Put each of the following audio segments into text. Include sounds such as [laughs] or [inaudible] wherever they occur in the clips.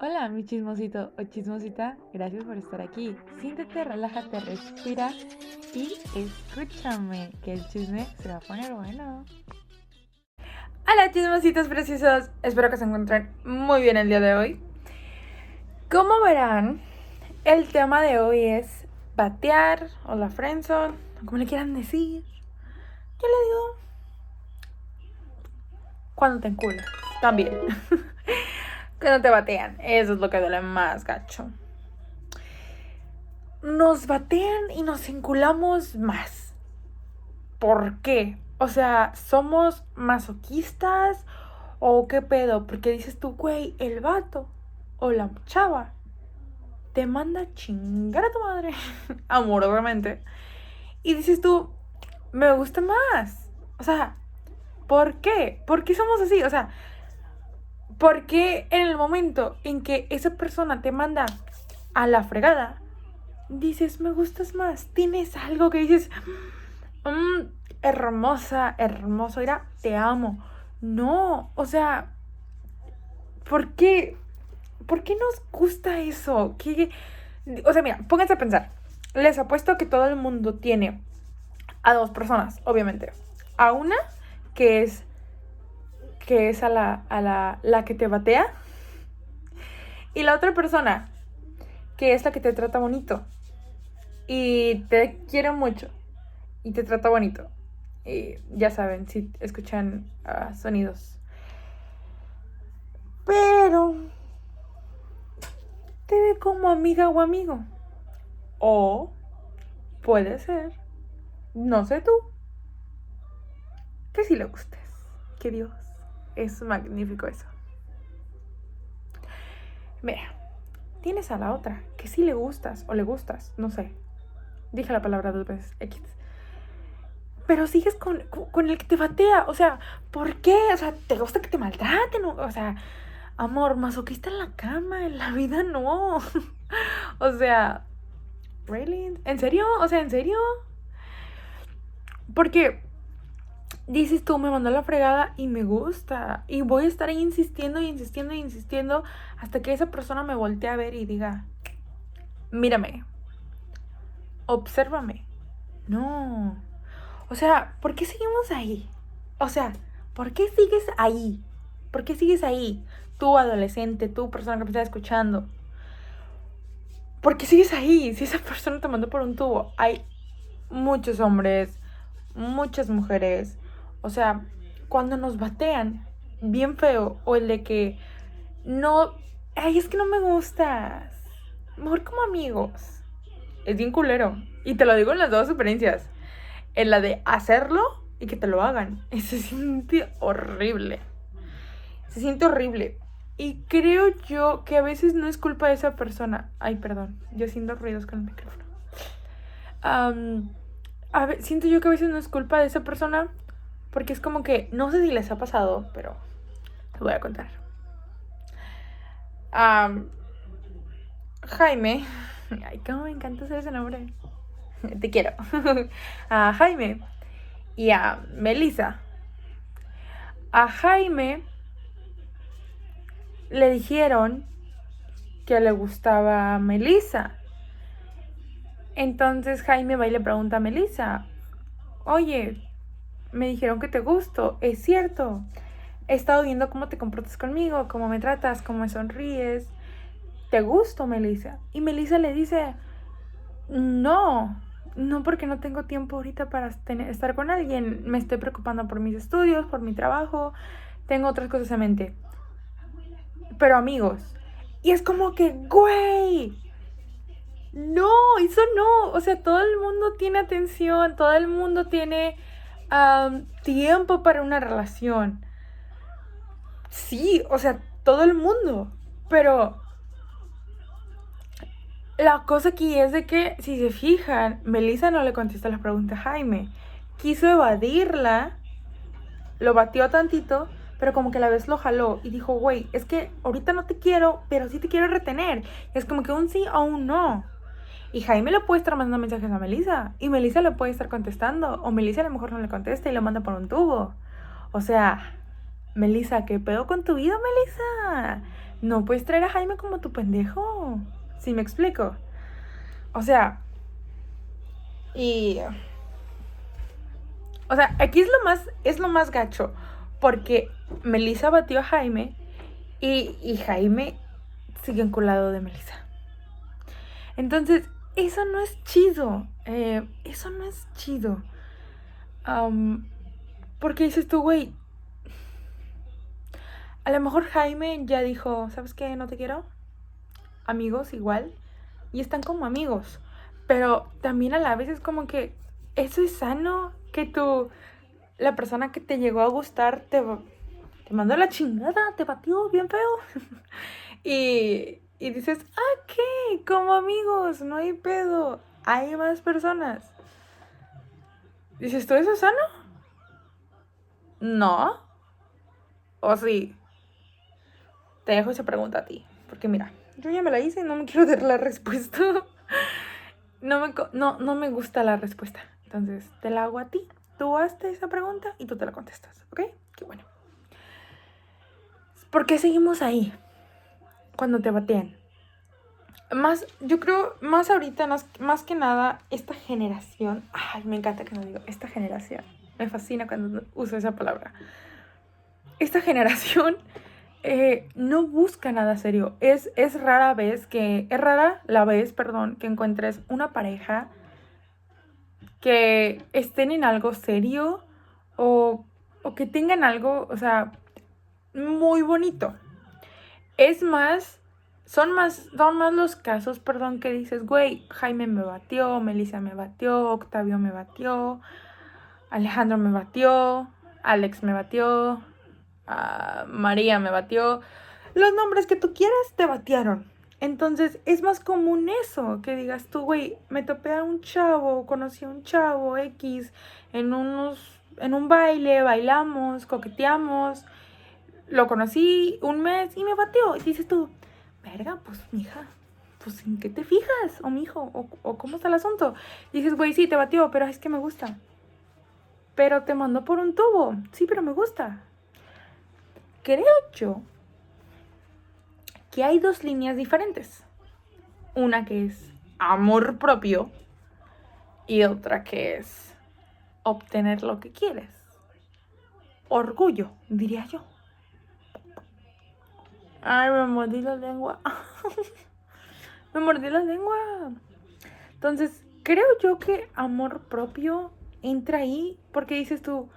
Hola, mi chismosito o chismosita, gracias por estar aquí. Siéntete, relájate, respira y escúchame, que el chisme se va a poner bueno. Hola, chismositos preciosos, espero que se encuentren muy bien el día de hoy. Como verán, el tema de hoy es batear o la friendzone, como le quieran decir. Yo le digo cuando te enculas, también. [laughs] que no te batean. Eso es lo que duele más, gacho. Nos batean y nos enculamos más. ¿Por qué? O sea, ¿somos masoquistas o qué pedo? Porque dices tú, güey, el vato o la chava te manda a chingar a tu madre, [laughs] amorosamente. Y dices tú, me gusta más. O sea, ¿por qué? ¿Por qué somos así? O sea, porque en el momento en que esa persona te manda a la fregada, dices, me gustas más, tienes algo que dices, mm, hermosa, hermoso, mira, te amo. No, o sea, ¿por qué? ¿Por qué nos gusta eso? O sea, mira, pónganse a pensar. Les apuesto que todo el mundo tiene a dos personas, obviamente. A una que es que es a la, a la, la que te batea. Y la otra persona, que es la que te trata bonito. Y te quiere mucho. Y te trata bonito. Y ya saben, si escuchan uh, sonidos. Pero te ve como amiga o amigo. O puede ser, no sé tú, que si le gustes. Que Dios es magnífico eso. Mira, tienes a la otra que sí le gustas o le gustas, no sé. Dije la palabra dos veces, X. Pero sigues con, el que te batea. O sea, ¿por qué? O sea, ¿te gusta que te maltraten? O sea, amor, masoquista en la cama, en la vida no. [laughs] o sea, ¿really? ¿En serio? O sea, ¿en serio? Porque dices tú, me mandó la fregada y me gusta. Y voy a estar ahí insistiendo y insistiendo y insistiendo hasta que esa persona me voltee a ver y diga, mírame, obsérvame. No. O sea, ¿por qué seguimos ahí? O sea, ¿por qué sigues ahí? ¿Por qué sigues ahí? Tú, adolescente, tú, persona que me está escuchando. ¿Por qué sigues ahí? Si esa persona te mandó por un tubo. Hay muchos hombres, muchas mujeres, o sea, cuando nos batean bien feo o el de que no, ay, es que no me gustas. Mejor como amigos. Es bien culero. Y te lo digo en las dos experiencias. En la de hacerlo y que te lo hagan. Se siente horrible. Se siente horrible. Y creo yo que a veces no es culpa de esa persona. Ay, perdón. Yo haciendo ruidos con el micrófono. a ver, siento yo que a veces no es culpa de esa persona porque es como que, no sé si les ha pasado, pero te voy a contar. Jaime, [laughs] ay, cómo me encanta hacer ese nombre. [laughs] Te quiero. [laughs] a Jaime y a Melissa. A Jaime le dijeron que le gustaba Melissa. Entonces Jaime va y le pregunta a Melissa, oye, me dijeron que te gusto, es cierto. He estado viendo cómo te comportas conmigo, cómo me tratas, cómo me sonríes. ¿Te gusto, Melissa? Y Melissa le dice, no, no porque no tengo tiempo ahorita para estar con alguien. Me estoy preocupando por mis estudios, por mi trabajo. Tengo otras cosas en mente. Pero amigos. Y es como que, güey. No, eso no. O sea, todo el mundo tiene atención, todo el mundo tiene tiempo para una relación. Sí, o sea, todo el mundo. Pero la cosa aquí es de que, si se fijan, Melissa no le contesta la pregunta a Jaime. Quiso evadirla, lo batió tantito, pero como que a la vez lo jaló y dijo, güey, es que ahorita no te quiero, pero sí te quiero retener. Es como que un sí o un no. Y Jaime le puede estar mandando mensajes a Melissa. Y Melissa le puede estar contestando. O Melissa a lo mejor no le contesta y lo manda por un tubo. O sea, Melissa, ¿qué pedo con tu vida, Melissa? no puedes traer a Jaime como tu pendejo. ¿Sí me explico? O sea, y... O sea, aquí es lo más, es lo más gacho, porque Melissa batió a Jaime y, y Jaime sigue enculado de Melissa. Entonces, eso no es chido. Eh, eso no es chido. porque dices tú, güey. A lo mejor Jaime ya dijo, ¿sabes qué? No te quiero. Amigos igual. Y están como amigos. Pero también a la vez es como que eso es sano. Que tú, la persona que te llegó a gustar te, te mandó la chingada, te batió bien feo. [laughs] y, y dices, ah, ¿qué? Como amigos, no hay pedo. Hay más personas. Dices, ¿tú eso es sano? No. ¿O sí? Te dejo esa pregunta a ti. Porque mira, yo ya me la hice y no me [laughs] quiero dar la respuesta. no, me, no, no me gusta la respuesta. Entonces, te la hago a ti. Tú hazte esa pregunta y tú te la contestas. ¿Ok? Qué bueno. ¿Por qué seguimos ahí? Cuando te batean. Más, yo creo, más ahorita, más, que nada, esta generación, ay, me encanta que no digo, esta generación, me fascina cuando uso esa palabra. Esta generación [laughs] eh, no busca nada serio. Es, es rara vez que, es rara la vez, perdón, que encuentres una pareja que estén en algo serio o, o que tengan algo, o sea, muy bonito. Es más, son más, son más los casos, perdón, que dices, güey, Jaime me batió, Melissa me batió, Octavio me batió, Alejandro me batió, Alex me batió, uh, María me batió. Los nombres que tú quieras te batearon. Entonces es más común eso, que digas tú, güey, me topé a un chavo, conocí a un chavo X en unos, en un baile, bailamos, coqueteamos, lo conocí un mes y me batió. Y dices tú, verga, pues mija, pues ¿en qué te fijas? O mijo, o, o cómo está el asunto. Dices, güey, sí, te batió, pero es que me gusta. Pero te mandó por un tubo. Sí, pero me gusta. Creo yo que hay dos líneas diferentes. Una que es amor propio y otra que es obtener lo que quieres. Orgullo, diría yo. Ay, me mordí la lengua. [laughs] me mordí la lengua. Entonces, creo yo que amor propio entra ahí porque dices tú,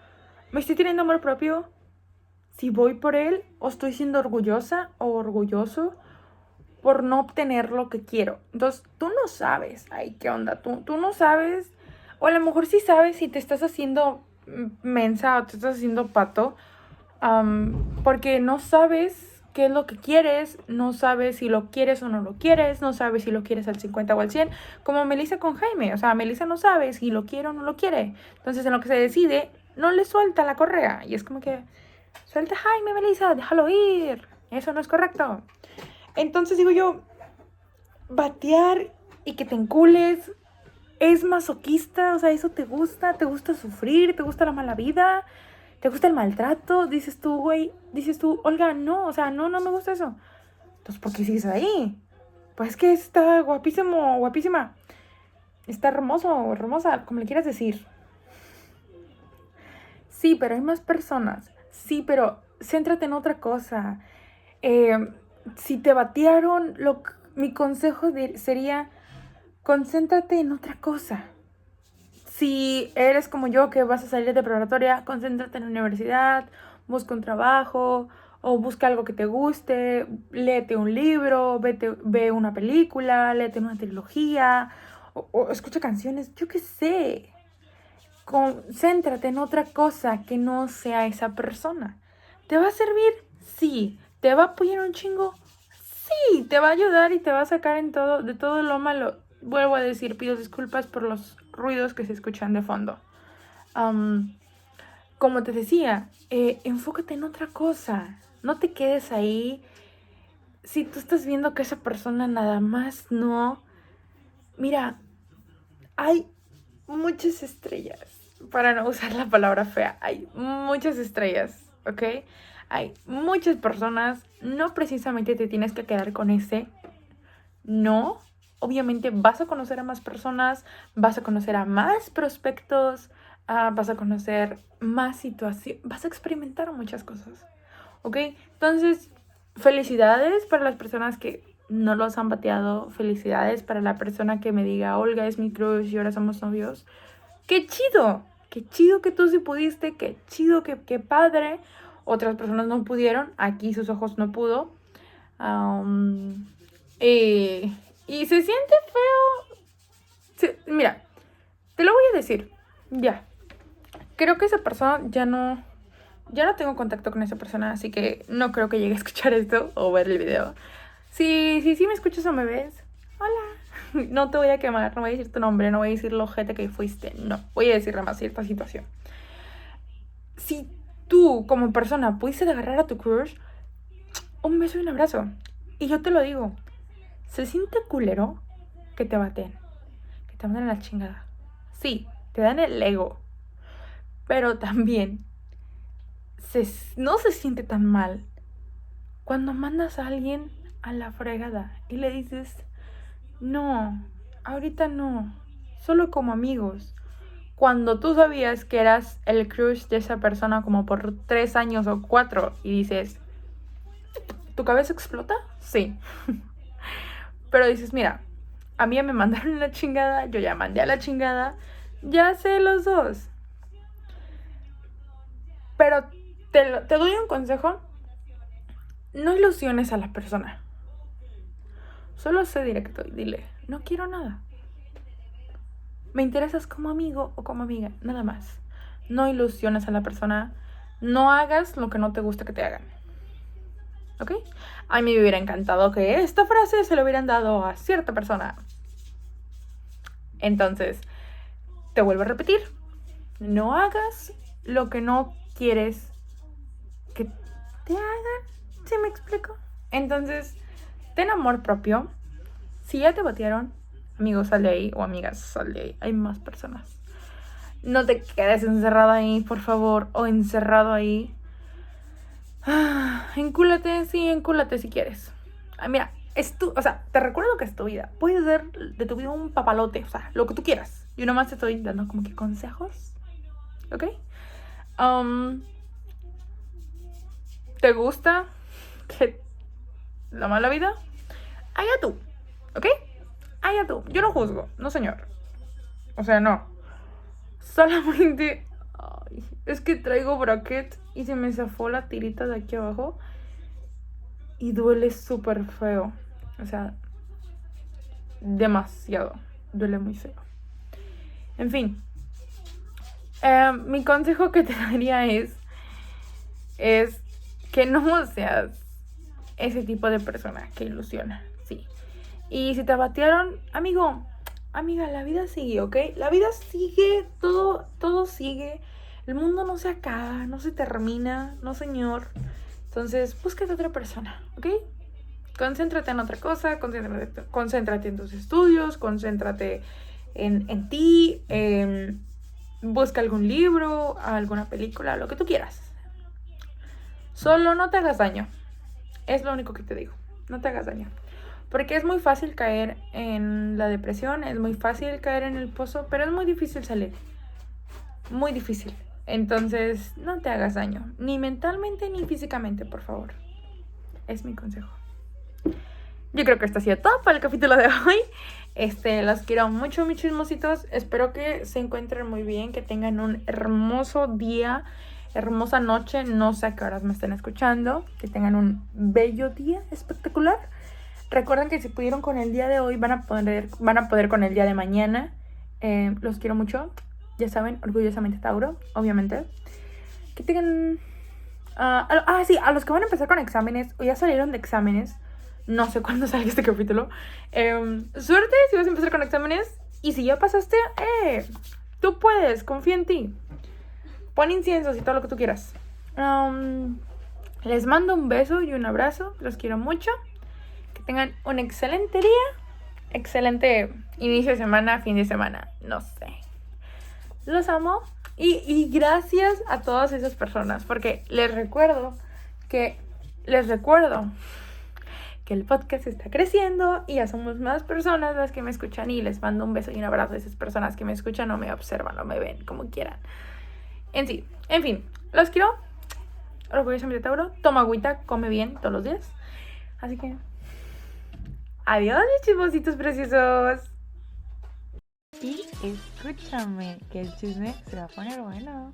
me estoy teniendo amor propio si voy por él o estoy siendo orgullosa o orgulloso por no obtener lo que quiero. Entonces, tú no sabes, ay, ¿qué onda? Tú, tú no sabes, o a lo mejor sí sabes si te estás haciendo mensa o te estás haciendo pato, porque no sabes qué es lo que quieres, no sabes si lo quieres o no lo quieres, no sabes si lo quieres al 50 o al 100, como Melissa con Jaime, o sea, Melissa no sabe si lo quiere o no lo quiere, entonces en lo que se decide, no le suelta la correa, y es como que, suelta Jaime, Melissa, déjalo ir, eso no es correcto. Entonces digo yo, batear y que te encules es masoquista, o sea, eso te gusta, te gusta sufrir, te gusta la mala vida, ¿Te gusta el maltrato? Dices tú, güey, dices tú, Olga, no, o sea, no, no me gusta eso. Entonces, ¿por qué sigues ahí? Pues es que está guapísimo, guapísima. Está hermoso, hermosa, como le quieras decir. Sí, pero hay más personas. Sí, pero céntrate en otra cosa. Eh, si te batearon, lo, mi consejo sería, concéntrate en otra cosa. Si eres como yo que vas a salir de preparatoria, concéntrate en la universidad, busca un trabajo o busca algo que te guste, léete un libro, vete, ve una película, léete una trilogía o, escucha canciones, yo qué sé. Concéntrate en otra cosa que no sea esa persona. ¿Te va a servir? Sí. ¿Te va a apoyar un chingo? Sí. ¿Te va a ayudar y te va a sacar en todo, de todo lo malo? vuelvo a decir, pido disculpas por los ruidos que se escuchan de fondo. como te decía, eh, enfócate en otra cosa. No te quedes ahí. Si tú estás viendo que esa persona nada más no. Mira, hay muchas estrellas. Para no usar la palabra fea, hay muchas estrellas, ¿ok? Hay muchas personas, no precisamente te tienes que quedar con ese. No, obviamente vas a conocer a más personas, vas a conocer a más prospectos, ah, vas a conocer más situaciones, vas a experimentar muchas cosas. ¿Ok? Entonces, felicidades para las personas que no los han bateado. Felicidades para la persona que me diga, Olga es mi crush y ahora somos novios. ¡Qué chido! Qué chido que tú sí pudiste, qué chido, qué, qué padre. Otras personas no pudieron, aquí sus ojos no pudo. y, y se siente feo. mira, te lo voy a decir. Ya. Creo que esa persona ya no. Ya no tengo contacto con esa persona, así que no creo que llegue a escuchar esto o ver el video. Si sí, sí me escuchas o me ves, hola. [laughs] No te voy a quemar, no voy a decir tu nombre, no voy a decir lo gente que fuiste, no. Voy a decirle más cierta situación. Si tú, como persona, pudiste agarrar a tu crush, un beso y un abrazo. Y yo te lo digo, se siente culero que te baten, que te manden a la chingada. Sí, te dan el ego, pero también se, no se siente tan mal cuando mandas a alguien a la fregada y le dices, no, ahorita no, solo como amigos. Cuando tú sabías que eras el crush de esa persona como por tres años o cuatro y dices, ¿tu cabeza explota? Sí. [laughs] Pero dices, mira, a mí ya me [laughs] mandaron la chingada, yo ya mandé a la chingada, ya sé los dos. Pero te, te doy un consejo, no ilusiones a la persona. Solo sé directo y dile, no quiero nada. Me interesas como amigo o como amiga, nada más. No ilusiones a la persona, no hagas lo que no te gusta que te hagan. ¿Ok? A mí me hubiera encantado que esta frase se lo hubieran dado a cierta persona. Entonces, te vuelvo a repetir. No hagas lo que no quieres que te hagan. ¿Sí me explico? Entonces, ten amor propio. Si ya te batearon, amigos, sal de ahí. O amigas, sal de ahí. Hay más personas. No te quedes encerrado ahí, por favor. O encerrado ahí. Ah, encúlate, sí, encúlate si quieres. Ah, mira, es tu, o sea, te recuerdo que es tu vida. Puedes ser de tu vida un papalote, o sea, lo que tú quieras. Yo nomás te estoy dando como que consejos. ¿Ok? Um, ¿Te gusta la mala vida? allá tú, ¿ok? Allá tú. Yo no juzgo, no señor. O sea, no. Solamente... Ay, es que traigo bracket y se me zafó la tirita de aquí abajo. Y duele súper feo. O sea, demasiado. Duele muy feo. En fin. Eh, mi consejo que [laughs] te daría es... Es que no seas ese tipo de persona que ilusiona. Sí. Y si te batearon, amigo, amiga, la vida sigue, ¿ok? La vida sigue, todo, todo sigue. El mundo no se acaba, no se termina, no señor. Entonces, búscate otra persona, ¿ok? Concéntrate en otra cosa, concéntrate, en tus estudios, concéntrate en, en ti, busca algún libro, alguna película, lo que tú quieras. Solo no te hagas daño. Es lo único que te digo. No te hagas daño. Porque es muy fácil caer en la depresión, es muy fácil caer en el pozo, pero es muy difícil salir. Muy difícil. Entonces, no te hagas daño, ni mentalmente ni físicamente, por favor. Es mi consejo. Yo creo que esto ha sido todo para el capítulo de hoy. Este, los quiero mucho, mis chismositos. Espero que se encuentren muy bien, que tengan un hermoso día, hermosa noche. No sé a qué horas me estén escuchando. Que tengan un bello día espectacular. Recuerden que si pudieron con el día de hoy, van a poder, van a poder con el día de mañana. Eh, los quiero mucho. Ya saben, orgullosamente Tauro, obviamente. Que tengan... ah, ah sí, a los que van a empezar con exámenes o ya salieron de exámenes. No sé cuándo [laughs] salga este capítulo. Em, suerte si vas a empezar con exámenes. Y si ya pasaste, eh, tú puedes, confía en ti. Pon inciensos y todo lo que tú quieras. les mando un beso y un abrazo. Los quiero mucho tengan un excelente día, excelente inicio de semana, fin de semana, no sé. Los amo y, y gracias a todas esas personas, porque les recuerdo que les recuerdo que el podcast está creciendo y ya somos más personas las que me escuchan y les mando un beso y un abrazo a esas personas que me escuchan o me observan o me ven, como quieran. En sí, en fin, los quiero. Orgullosamente Tauro, toma agüita, come bien todos los días. Así que, adiós mis chismositos preciosos. Y escúchame, que el chisme se va a poner bueno.